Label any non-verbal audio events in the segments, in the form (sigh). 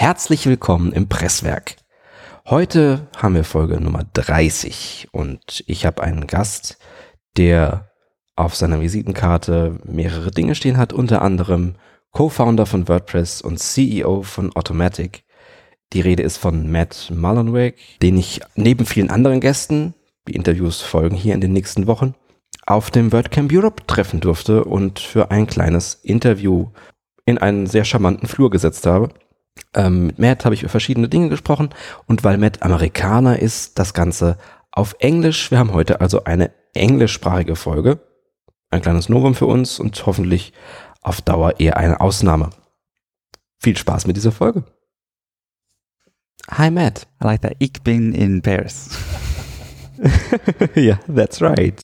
Herzlich willkommen im Presswerk. Heute haben wir Folge Nummer 30 und ich habe einen Gast, der auf seiner Visitenkarte mehrere Dinge stehen hat, unter anderem Co-Founder von WordPress und CEO von Automatic. Die Rede ist von Matt Mullenweg, den ich neben vielen anderen Gästen, die Interviews folgen hier in den nächsten Wochen, auf dem WordCamp Europe treffen durfte und für ein kleines Interview in einen sehr charmanten Flur gesetzt habe. Ähm, mit Matt habe ich über verschiedene Dinge gesprochen und weil Matt Amerikaner ist, das Ganze auf Englisch. Wir haben heute also eine englischsprachige Folge. Ein kleines Novum für uns und hoffentlich auf Dauer eher eine Ausnahme. Viel Spaß mit dieser Folge. Hi Matt. I like that. Ich bin in Paris. (laughs) yeah, that's right.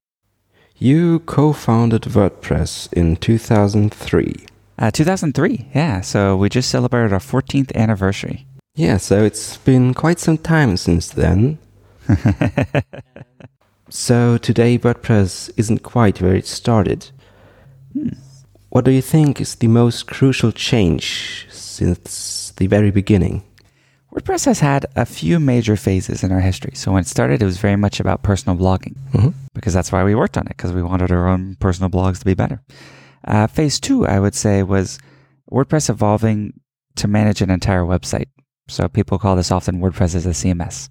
You co-founded WordPress in 2003. Uh, 2003, yeah. So we just celebrated our 14th anniversary. Yeah, so it's been quite some time since then. (laughs) so today WordPress isn't quite where it started. Hmm. What do you think is the most crucial change since the very beginning? WordPress has had a few major phases in our history. So when it started, it was very much about personal blogging mm-hmm. because that's why we worked on it because we wanted our own personal blogs to be better. Uh, phase two, I would say, was WordPress evolving to manage an entire website. So people call this often WordPress as a CMS.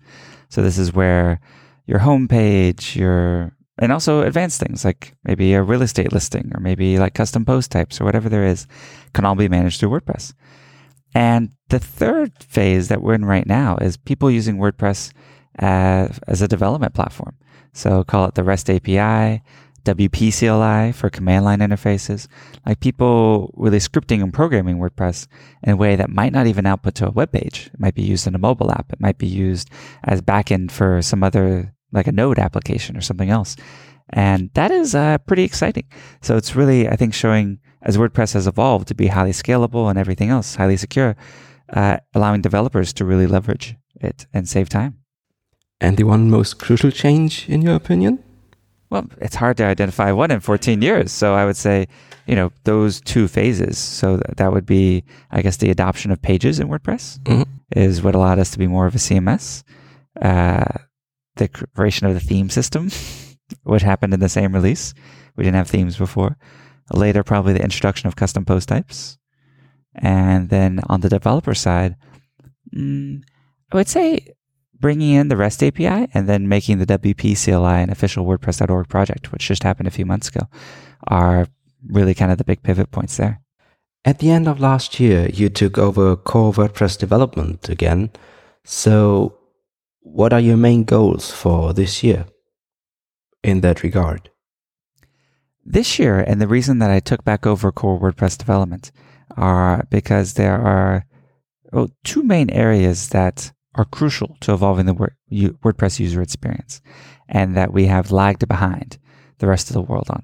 So this is where your homepage, your and also advanced things like maybe a real estate listing or maybe like custom post types or whatever there is can all be managed through WordPress. And the third phase that we're in right now is people using WordPress as, as a development platform. So call it the REST API, WP CLI for command line interfaces, like people really scripting and programming WordPress in a way that might not even output to a web page. It might be used in a mobile app. It might be used as backend for some other, like a node application or something else. And that is uh, pretty exciting. So it's really, I think, showing as WordPress has evolved to be highly scalable and everything else, highly secure, uh, allowing developers to really leverage it and save time. And the one most crucial change, in your opinion? Well, it's hard to identify one in 14 years. So I would say, you know, those two phases. So that would be, I guess, the adoption of pages in WordPress mm-hmm. is what allowed us to be more of a CMS. Uh, the creation of the theme system, (laughs) which happened in the same release. We didn't have themes before. Later, probably the introduction of custom post types. And then on the developer side, mm, I would say bringing in the REST API and then making the WP CLI an official WordPress.org project, which just happened a few months ago, are really kind of the big pivot points there. At the end of last year, you took over core WordPress development again. So, what are your main goals for this year in that regard? This year, and the reason that I took back over core WordPress development are because there are well, two main areas that are crucial to evolving the WordPress user experience and that we have lagged behind the rest of the world on.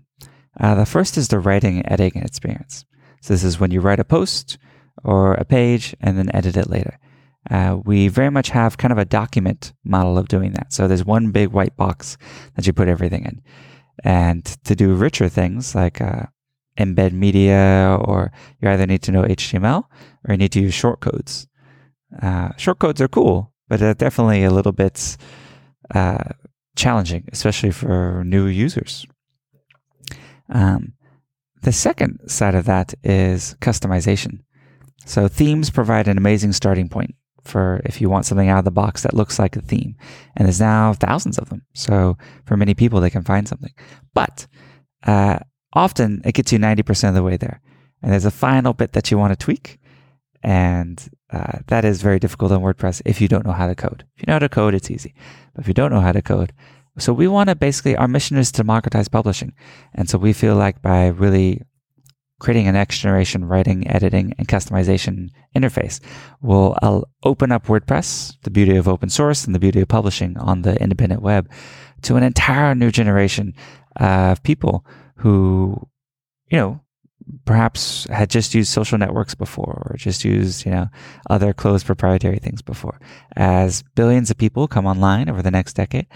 Uh, the first is the writing and editing experience. So this is when you write a post or a page and then edit it later. Uh, we very much have kind of a document model of doing that. So there's one big white box that you put everything in. And to do richer things like uh, embed media, or you either need to know HTML or you need to use shortcodes. Uh, shortcodes are cool, but they're definitely a little bit uh, challenging, especially for new users. Um, the second side of that is customization. So themes provide an amazing starting point for if you want something out of the box that looks like a theme. And there's now thousands of them. So for many people, they can find something. But uh, often it gets you 90% of the way there. And there's a final bit that you want to tweak. And uh, that is very difficult in WordPress if you don't know how to code. If you know how to code, it's easy. But if you don't know how to code, so we want to basically, our mission is to democratize publishing. And so we feel like by really creating a next generation writing, editing, and customization interface will uh, open up WordPress, the beauty of open source and the beauty of publishing on the independent web to an entire new generation of people who, you know, perhaps had just used social networks before or just used, you know, other closed proprietary things before. As billions of people come online over the next decade,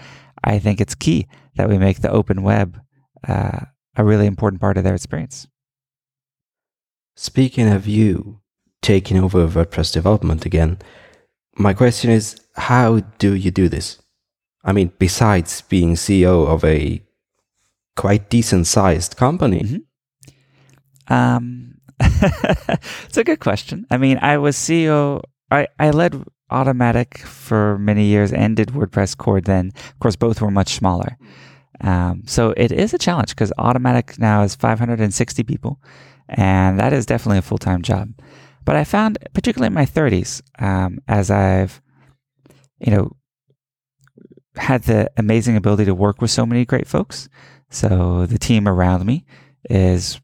I think it's key that we make the open web uh, a really important part of their experience. Speaking of you, taking over WordPress development again. My question is, how do you do this? I mean, besides being CEO of a quite decent sized company. Mm-hmm. Um, (laughs) it's a good question. I mean, I was CEO, I, I led Automattic for many years and did WordPress core then. Of course, both were much smaller. Um, so it is a challenge because Automattic now is 560 people, and that is definitely a full time job. But I found, particularly in my 30s, um, as I've, you know, had the amazing ability to work with so many great folks. So the team around me is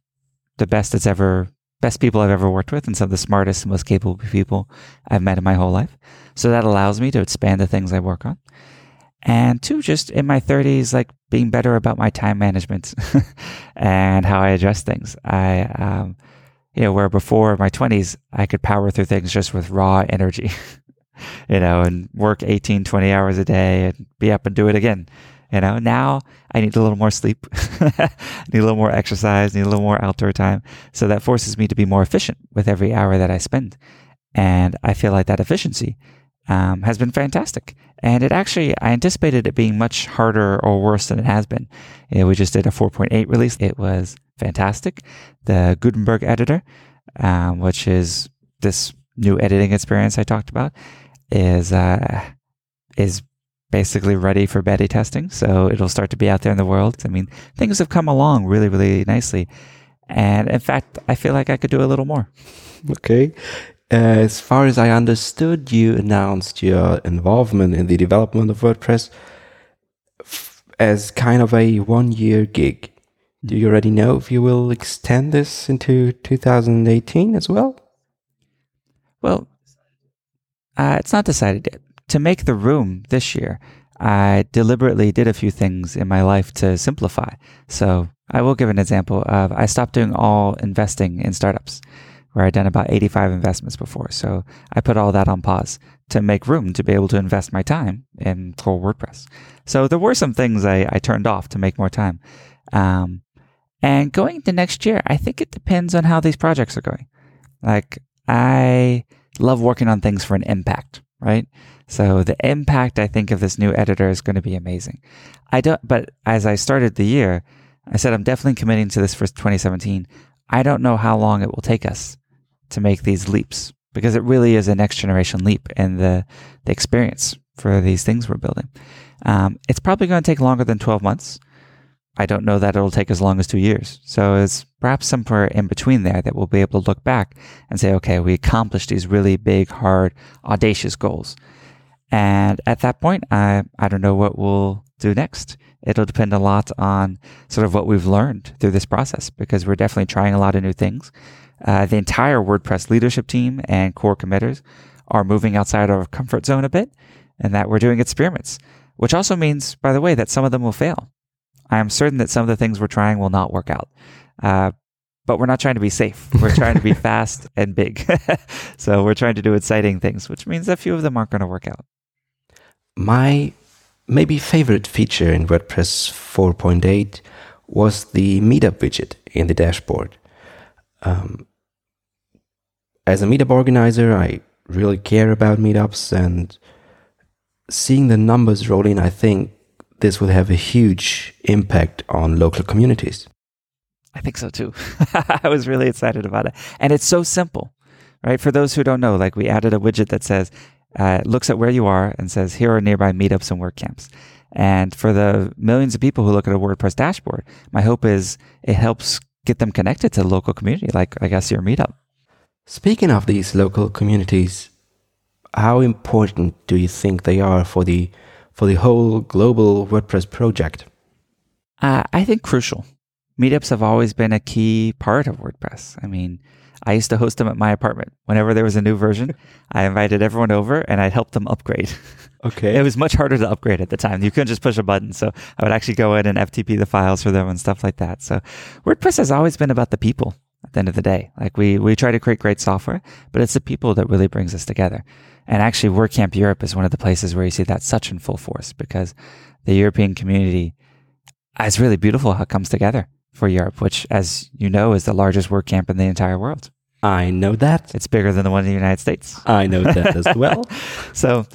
the best it's ever, best people I've ever worked with, and some of the smartest and most capable people I've met in my whole life. So that allows me to expand the things I work on. And two, just in my 30s, like being better about my time management (laughs) and how I address things. I, um, you know, where before my 20s, I could power through things just with raw energy. (laughs) you know, and work 18, 20 hours a day and be up and do it again. You know, now I need a little more sleep, (laughs) need a little more exercise, need a little more outdoor time. So that forces me to be more efficient with every hour that I spend. And I feel like that efficiency um, has been fantastic. And it actually, I anticipated it being much harder or worse than it has been. You know, we just did a 4.8 release. It was fantastic. The Gutenberg editor, um, which is this new editing experience I talked about, is uh, is basically ready for beta testing. So it'll start to be out there in the world. I mean, things have come along really, really nicely. And in fact, I feel like I could do a little more. Okay. Uh, as far as I understood, you announced your involvement in the development of WordPress f- as kind of a one year gig. Do you already know if you will extend this into 2018 as well? Well, uh, it's not decided yet. To make the room this year, I deliberately did a few things in my life to simplify. So I will give an example of I stopped doing all investing in startups where I'd done about 85 investments before. So I put all that on pause to make room to be able to invest my time in core WordPress. So there were some things I, I turned off to make more time. Um, and going into next year, I think it depends on how these projects are going. Like I love working on things for an impact, right? So the impact I think of this new editor is going to be amazing. I don't, but as I started the year, I said I'm definitely committing to this for 2017. I don't know how long it will take us to make these leaps because it really is a next generation leap in the, the experience for these things we're building. Um, it's probably going to take longer than 12 months. I don't know that it'll take as long as two years. So it's perhaps somewhere in between there that we'll be able to look back and say, okay, we accomplished these really big, hard, audacious goals. And at that point, I, I don't know what we'll do next. It'll depend a lot on sort of what we've learned through this process because we're definitely trying a lot of new things. Uh, the entire WordPress leadership team and core committers are moving outside our comfort zone a bit and that we're doing experiments, which also means, by the way, that some of them will fail. I am certain that some of the things we're trying will not work out. Uh, but we're not trying to be safe. We're trying to be (laughs) fast and big. (laughs) so we're trying to do exciting things, which means a few of them aren't going to work out. My maybe favorite feature in WordPress 4.8 was the meetup widget in the dashboard. Um, as a meetup organizer, I really care about meetups and seeing the numbers roll in, I think this will have a huge impact on local communities. I think so too. (laughs) I was really excited about it. And it's so simple, right? For those who don't know, like we added a widget that says, uh, looks at where you are and says, here are nearby meetups and WordCamps. And for the millions of people who look at a WordPress dashboard, my hope is it helps get them connected to the local community, like I guess your meetup. Speaking of these local communities, how important do you think they are for the for the whole global WordPress project? Uh, I think crucial. Meetups have always been a key part of WordPress. I mean, I used to host them at my apartment. Whenever there was a new version, (laughs) I invited everyone over and I'd help them upgrade. Okay. it was much harder to upgrade at the time. You couldn't just push a button. So I would actually go in and FTP the files for them and stuff like that. So WordPress has always been about the people at the end of the day. Like we, we try to create great software, but it's the people that really brings us together. And actually WordCamp Europe is one of the places where you see that such in full force because the European community is really beautiful how it comes together for Europe, which, as you know, is the largest WordCamp in the entire world. I know that. It's bigger than the one in the United States. I know that as (laughs) well. So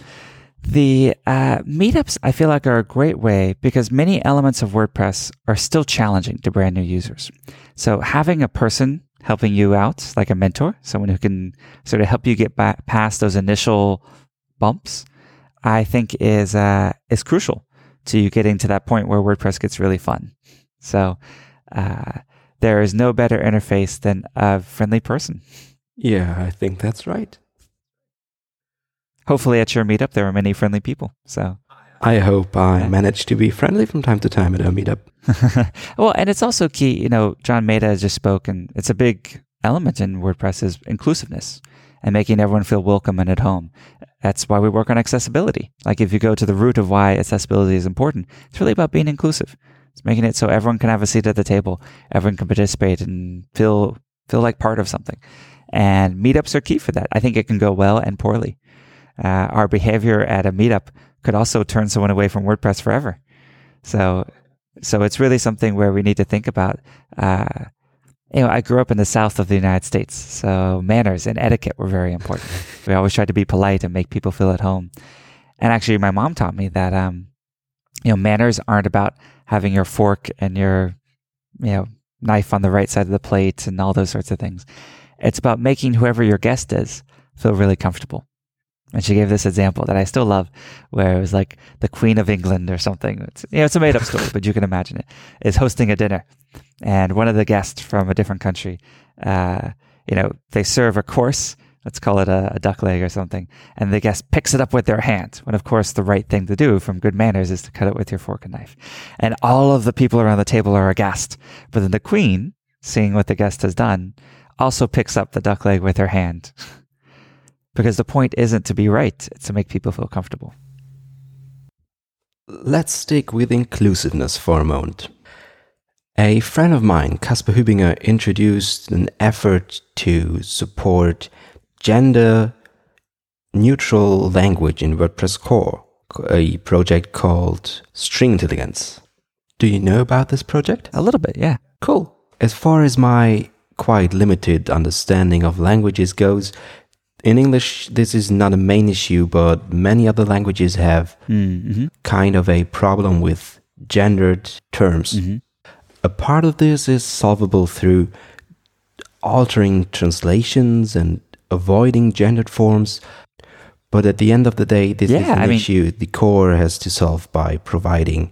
the uh, meetups, I feel like, are a great way because many elements of WordPress are still challenging to brand new users. So having a person helping you out, like a mentor, someone who can sort of help you get back past those initial bumps, I think is uh, is crucial to you getting to that point where WordPress gets really fun. So uh, there is no better interface than a friendly person. Yeah, I think that's right. Hopefully, at your meetup, there are many friendly people. So I hope I manage to be friendly from time to time at our meetup. (laughs) well, and it's also key, you know, John Maeda just spoke, and it's a big element in WordPress is inclusiveness and making everyone feel welcome and at home. That's why we work on accessibility. Like if you go to the root of why accessibility is important, it's really about being inclusive. It's making it so everyone can have a seat at the table, everyone can participate and feel feel like part of something. And meetups are key for that. I think it can go well and poorly. Uh, our behavior at a meetup could also turn someone away from WordPress forever. So so it's really something where we need to think about. Uh, you know, I grew up in the south of the United States, so manners and etiquette were very important. we always tried to be polite and make people feel at home. And actually, my mom taught me that, um, you know, manners aren't about having your fork and your, you know, knife on the right side of the plate and all those sorts of things. It's about making whoever your guest is feel really comfortable. And she gave this example that I still love, where it was like the Queen of England or something. It's, you know, it's a made up (laughs) story, but you can imagine it, is hosting a dinner. And one of the guests from a different country, uh, you know, they serve a course, let's call it a, a duck leg or something, and the guest picks it up with their hand. When, of course, the right thing to do from good manners is to cut it with your fork and knife. And all of the people around the table are aghast. But then the Queen, seeing what the guest has done, also picks up the duck leg with her hand. (laughs) because the point isn't to be right, it's to make people feel comfortable. Let's stick with inclusiveness for a moment. A friend of mine, Caspar Hübinger, introduced an effort to support gender neutral language in WordPress core, a project called String Intelligence. Do you know about this project? A little bit, yeah. Cool. As far as my quite limited understanding of languages goes, in English, this is not a main issue, but many other languages have Mm-hmm. kind of a problem with gendered terms. Mm-hmm. A part of this is solvable through altering translations and avoiding gendered forms. But at the end of the day, this is an I mean- issue the core has to solve by providing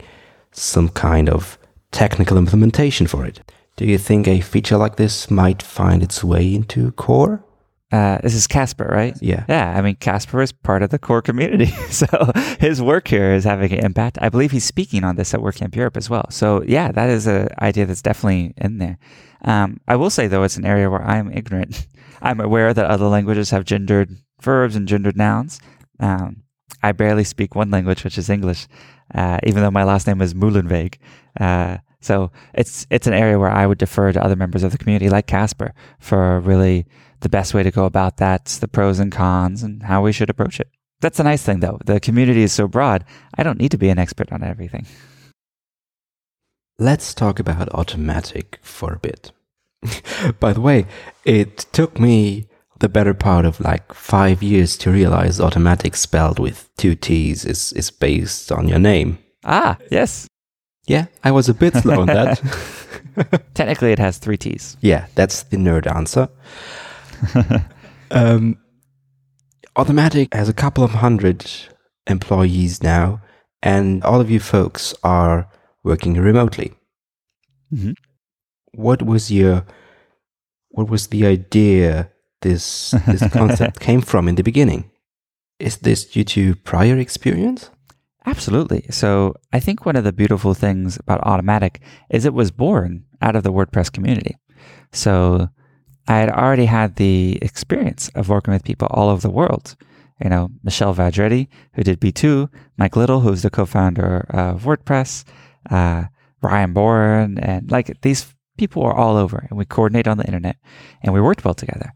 some kind of technical implementation for it. Do you think a feature like this might find its way into core? Uh, this is Caspar, right? Yeah. Yeah, I mean, Caspar is part of the core community. (laughs) so his work here is having an impact. I believe he's speaking on this at WordCamp Europe as well. So, yeah, that is an idea that's definitely in there. Um, I will say, though, it's an area where I'm ignorant. (laughs) I'm aware that other languages have gendered verbs and gendered nouns. Um, I barely speak one language, which is English, uh, even though my last name is Mullenweg. Uh, so it's it's an area where I would defer to other members of the community, like Caspar, for really the best way to go about that, the pros and cons, and how we should approach it. That's the nice thing, though. The community is so broad, I don't need to be an expert on everything. Let's talk about Automattic for a bit. (laughs) By the way, it took me the better part of like five years to realize Automattic spelled with two T's is, is based on your name. Ah, yes. Yeah, I was a bit slow on that. (laughs) Technically, it has three T's. yeah, that's the nerd answer. (laughs) um, Automattic has a couple of hundred employees now, and all of you folks are working remotely. Mhm. What was your, what was the idea this this (laughs) concept came from in the beginning? Is this due to prior experience? Absolutely. So I think one of the beautiful things about Automattic is it was born out of the WordPress community. So I had already had the experience of working with people all over the world. You know, Michel Valdrighi, who did B2, Mike Little, who's the co-founder of WordPress, uh, Ryan Boren, and like these people are all over and we coordinate on the internet and we worked well together.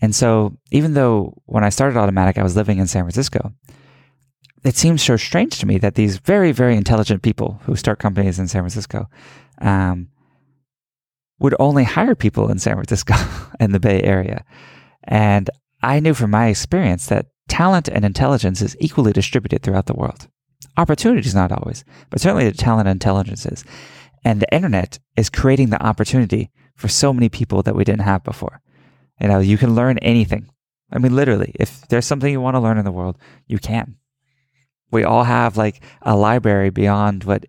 And so even though when I started Automattic, I was living in San Francisco, it seems so strange to me that these very, very intelligent people who start companies in San Francisco um, would only hire people in San Francisco (laughs) and the Bay Area. And I knew from my experience that talent and intelligence is equally distributed throughout the world. Opportunities not always, but certainly the talent and intelligence is. And the internet is creating the opportunity for so many people that we didn't have before. You know, you can learn anything. I mean, literally, if there's something you want to learn in the world, you can. We all have like a library beyond what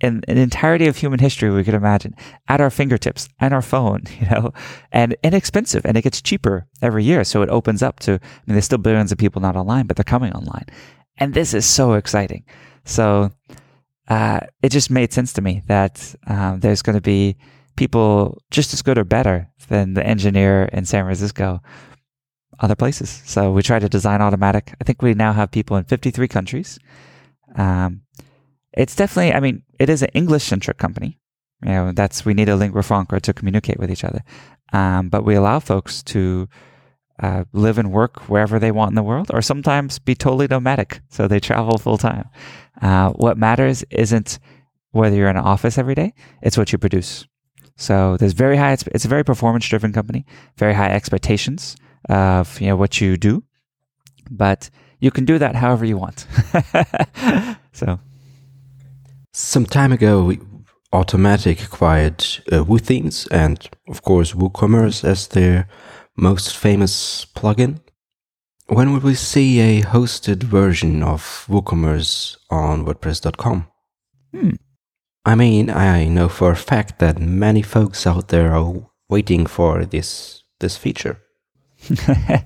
in an entirety of human history we could imagine at our fingertips and our phone, (laughs) you know, and inexpensive and it gets cheaper every year. So it opens up to, I mean, there's still billions of people not online, but they're coming online. And this is so exciting. So uh, it just made sense to me that um, there's going to be people just as good or better than the engineer in San Francisco, other places. So we try to design Automattic. I think we now have people in 53 countries. Um, it's definitely, I mean, it is an English centric company. You know, that's, we need a lingua franca to communicate with each other. Um, but we allow folks to uh, live and work wherever they want in the world, or sometimes be totally nomadic. So they travel full time. Uh, what matters isn't whether you're in an office every day, it's what you produce. So there's very high, it's a very performance driven company, very high expectations of, you know, what you do, but you can do that however you want. (laughs) so some time ago, Automattic acquired uh, WooThemes and, of course, WooCommerce as their most famous plugin. When will we see a hosted version of WooCommerce on WordPress.com? Hmm. I mean, I know for a fact that many folks out there are waiting for this this feature. (laughs)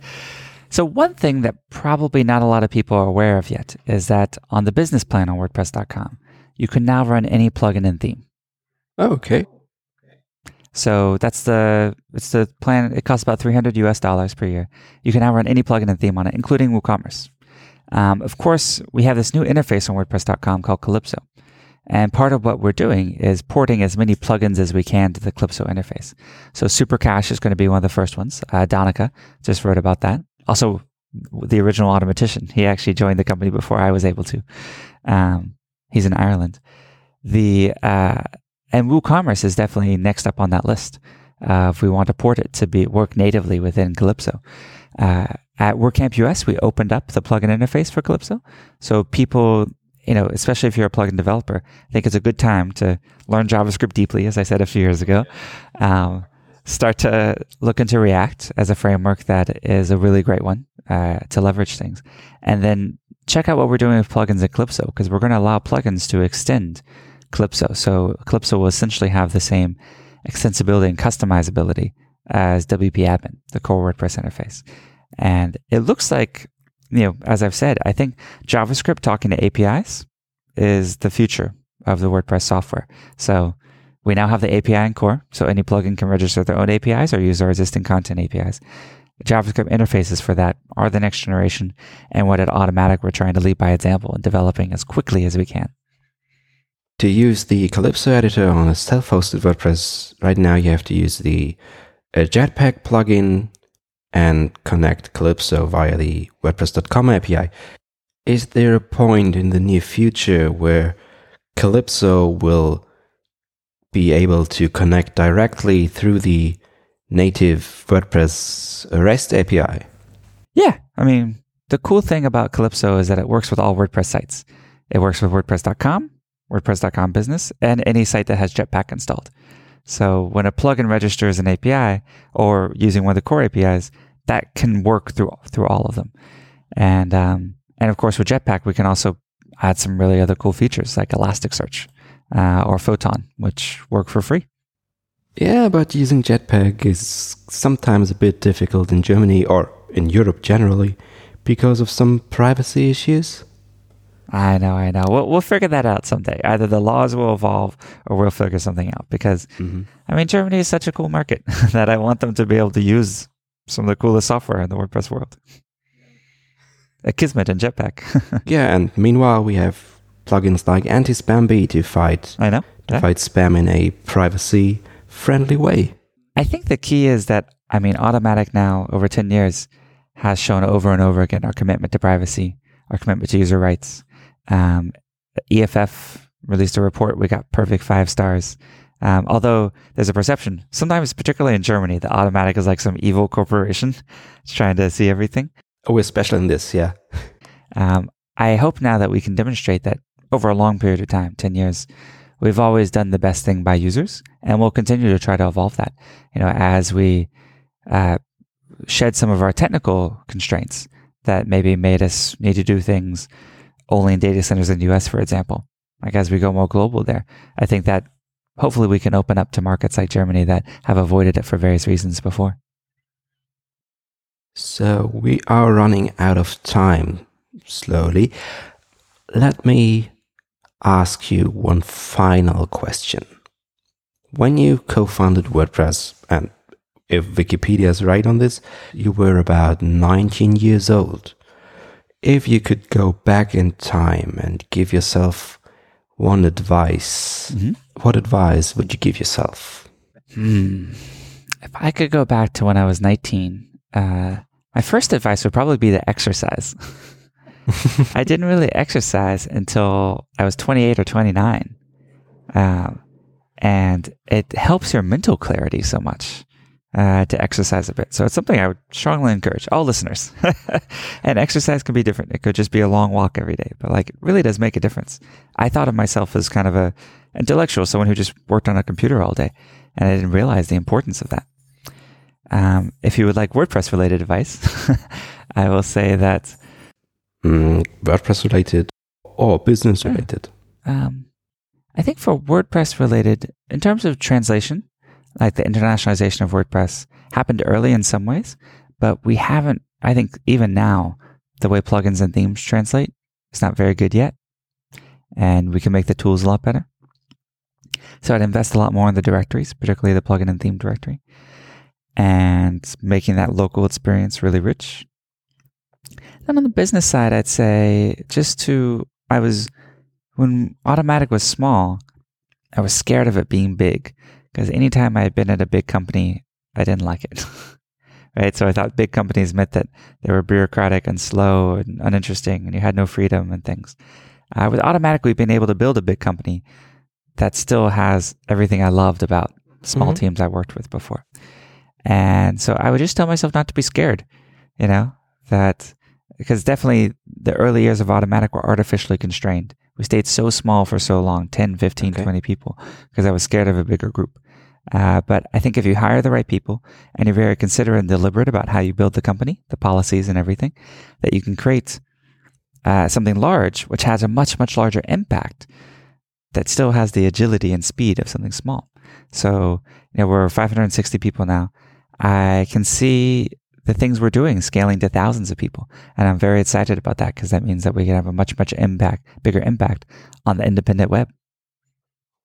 so one thing that probably not a lot of people are aware of yet is that on the business plan on WordPress.com, you can now run any plugin and theme. Oh, okay. So that's the it's the plan. It costs about 300 US dollars per year. You can now run any plugin and theme on it, including WooCommerce. Um, of course, we have this new interface on WordPress.com called Calypso. And part of what we're doing is porting as many plugins as we can to the Calypso interface. So Super Cache is going to be one of the first ones. Uh, Donncha just wrote about that. Also, the original Automattician. He actually joined the company before I was able to. Um, He's in Ireland. The uh, and WooCommerce is definitely next up on that list. Uh, if we want to port it to be work natively within Calypso. Uh, at WordCamp US, we opened up the plugin interface for Calypso, so people, you know, especially if you're a plugin developer, I think it's a good time to learn JavaScript deeply, as I said a few years ago. Um, start to look into React as a framework that is a really great one uh, to leverage things, and then check out what we're doing with plugins in Calypso because we're going to allow plugins to extend Calypso. So Calypso will essentially have the same extensibility and customizability as WP Admin, the core WordPress interface. And it looks like, you know, as I've said, I think JavaScript talking to APIs is the future of the WordPress software. So we now have the API in core, so any plugin can register their own APIs or use our existing content APIs. JavaScript interfaces for that are the next generation, and what at Automattic we're trying to lead by example and developing as quickly as we can. To use the Calypso editor on a self-hosted WordPress, right now you have to use the uh, Jetpack plugin and connect Calypso via the WordPress.com API. Is there a point in the near future where Calypso will be able to connect directly through the native WordPress REST API. Yeah. I mean, the cool thing about Calypso is that it works with all WordPress sites. It works with WordPress.com, WordPress.com business, and any site that has Jetpack installed. So when a plugin registers an API or using one of the core APIs, that can work through through all of them. And um, and of course with Jetpack, we can also add some really other cool features like Elasticsearch uh, or Photon, which work for free. Yeah, but using Jetpack is sometimes a bit difficult in Germany or in Europe generally because of some privacy issues. I know, I know. We'll, we'll figure that out someday. Either the laws will evolve or we'll figure something out because, mm-hmm. I mean, Germany is such a cool market (laughs) that I want them to be able to use some of the coolest software in the WordPress world. Akismet and Jetpack. (laughs) yeah, and meanwhile, we have plugins like Antispam Bee to fight, I know. to yeah. fight spam in a privacy friendly way. I think the key is that, I mean, Automattic now, over 10 years, has shown over and over again our commitment to privacy, our commitment to user rights. Um, EFF released a report. We got perfect five stars. Um, although there's a perception, sometimes, particularly in Germany, that Automattic is like some evil corporation (laughs) it's trying to see everything. Oh, we're special in this, yeah. Um, I hope now that we can demonstrate that over a long period of time, 10 years, we've always done the best thing by users and we'll continue to try to evolve that, you know, as we uh, shed some of our technical constraints that maybe made us need to do things only in data centers in the US, for example. Like as we go more global there, I think that hopefully we can open up to markets like Germany that have avoided it for various reasons before. So we are running out of time slowly. Let me ask you one final question. When you co founded WordPress, and if Wikipedia is right on this, you were about 19 years old. If you could go back in time and give yourself one advice, mm-hmm. what advice would you give yourself? Hmm. If I could go back to when I was 19, uh, my first advice would probably be to exercise. (laughs) I didn't really exercise until I was 28 or 29. Um, and it helps your mental clarity so much uh, to exercise a bit. So it's something I would strongly encourage all listeners. (laughs) and exercise can be different. It could just be a long walk every day, but like it really does make a difference. I thought of myself as kind of a intellectual, someone who just worked on a computer all day, and I didn't realize the importance of that. Um, if you would like WordPress related advice, (laughs) I will say that mm, WordPress related or business related. Um, I think for WordPress related, in terms of translation, like the internationalization of WordPress happened early in some ways, but we haven't, I think, even now, the way plugins and themes translate is not very good yet. And we can make the tools a lot better. So I'd invest a lot more in the directories, particularly the plugin and theme directory, and making that local experience really rich. Then on the business side, I'd say just to, I was, when Automattic was small, I was scared of it being big because anytime I had been at a big company, I didn't like it. (laughs) right. So I thought big companies meant that they were bureaucratic and slow and uninteresting and you had no freedom and things. I was automatically being able to build a big company that still has everything I loved about small mm-hmm. teams I worked with before. And so I would just tell myself not to be scared, you know, that because definitely the early years of Automattic were artificially constrained. We stayed so small for so long 10, 15, okay. 20 people because I was scared of a bigger group. Uh, but I think if you hire the right people and you're very considerate and deliberate about how you build the company, the policies and everything, that you can create uh, something large, which has a much, much larger impact that still has the agility and speed of something small. So, you know, we're 560 people now. I can see the things we're doing scaling to thousands of people. And I'm very excited about that because that means that we can have a much, much impact, bigger impact on the independent web.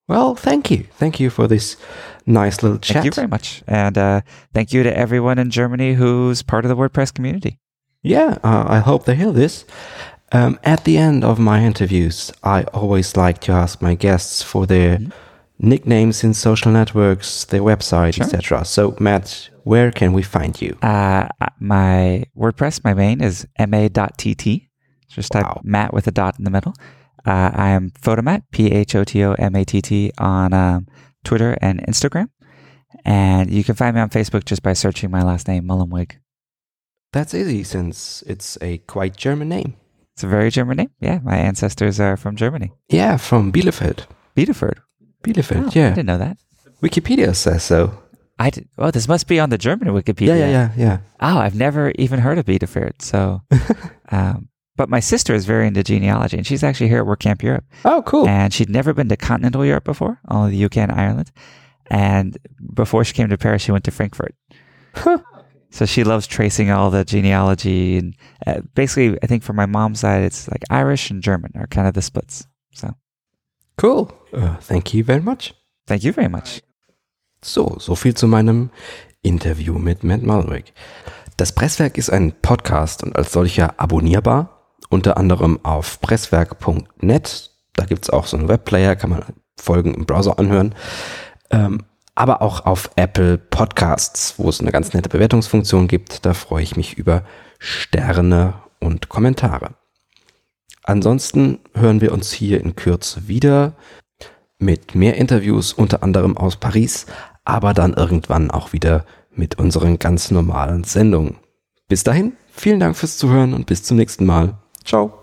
Well, thank you. Thank you for this nice little chat. Thank you very much. And uh, thank you to everyone in Germany who's part of the WordPress community. Yeah, uh, I hope they hear this. Um, at the end of my interviews, I always like to ask my guests for their mm-hmm. nicknames in social networks, their website, sure. etc. So, Matt, where can we find you? Uh, my WordPress, my main is ma.tt. Just type wow. Matt with a dot in the middle. Uh, I am Photomatt, P H O T O M A T T, on um, Twitter and Instagram. And you can find me on Facebook just by searching my last name, Mullenweg. That's easy since it's a quite German name. It's a very German name. Yeah, my ancestors are from Germany. Yeah, from Bielefeld. Bielefeld. Bielefeld, oh, yeah. I didn't know that. Wikipedia says so. I did, oh, this must be on the German Wikipedia. Yeah, yeah, yeah, yeah. Oh, I've never even heard of Bielefeld. So, (laughs) um, but my sister is very into genealogy, and she's actually here at WordCamp Europe. Oh, cool! And she'd never been to continental Europe before, only the UK and Ireland. And before she came to Paris, she went to Frankfurt. So she loves tracing all the genealogy, and uh, basically, I think for my mom's side, it's like Irish and German are kind of the splits. So cool. Uh, thank you very much. Thank you very much. So, so viel zu meinem Interview mit Matt Mullenweg. Das Presswerk ist ein Podcast und als solcher abonnierbar, unter anderem auf presswerk.net. Da gibt's auch so einen Webplayer, kann man Folgen im Browser anhören. Ähm, aber auch auf Apple Podcasts, wo es eine ganz nette Bewertungsfunktion gibt. Da freue ich mich über Sterne und Kommentare. Ansonsten hören wir uns hier in Kürze wieder mit mehr Interviews, unter anderem aus Paris, aber dann irgendwann auch wieder mit unseren ganz normalen Sendungen. Bis dahin, vielen Dank fürs Zuhören und bis zum nächsten Mal. Ciao.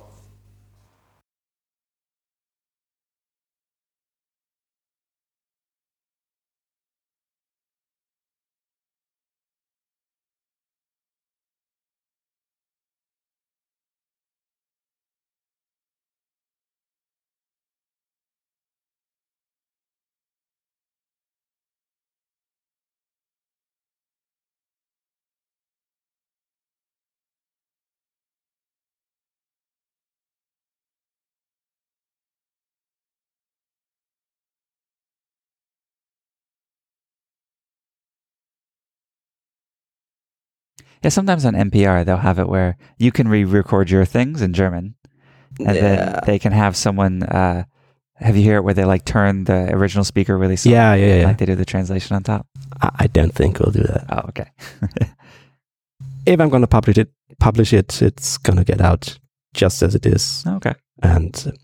Yeah, sometimes on NPR they'll have it where you can re-record your things in German, and Yeah. then they can have someone. Uh, have you hear it where they like turn the original speaker really soft? Yeah, yeah, yeah. Like they do the translation on top. I I don't think we'll do that. Oh, okay. (laughs) If I'm going to publish it, publish it, it's going to get out just as it is. okay. And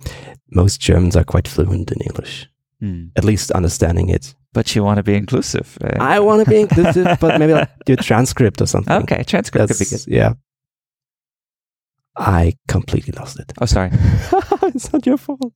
most Germans are quite fluent in English, Hmm. at least understanding it. But you want to be inclusive. uh, I want to be inclusive, but maybe like do a transcript or something. okay, transcript could be good. Yeah. I completely lost it. Oh, sorry. (laughs) it's not your fault.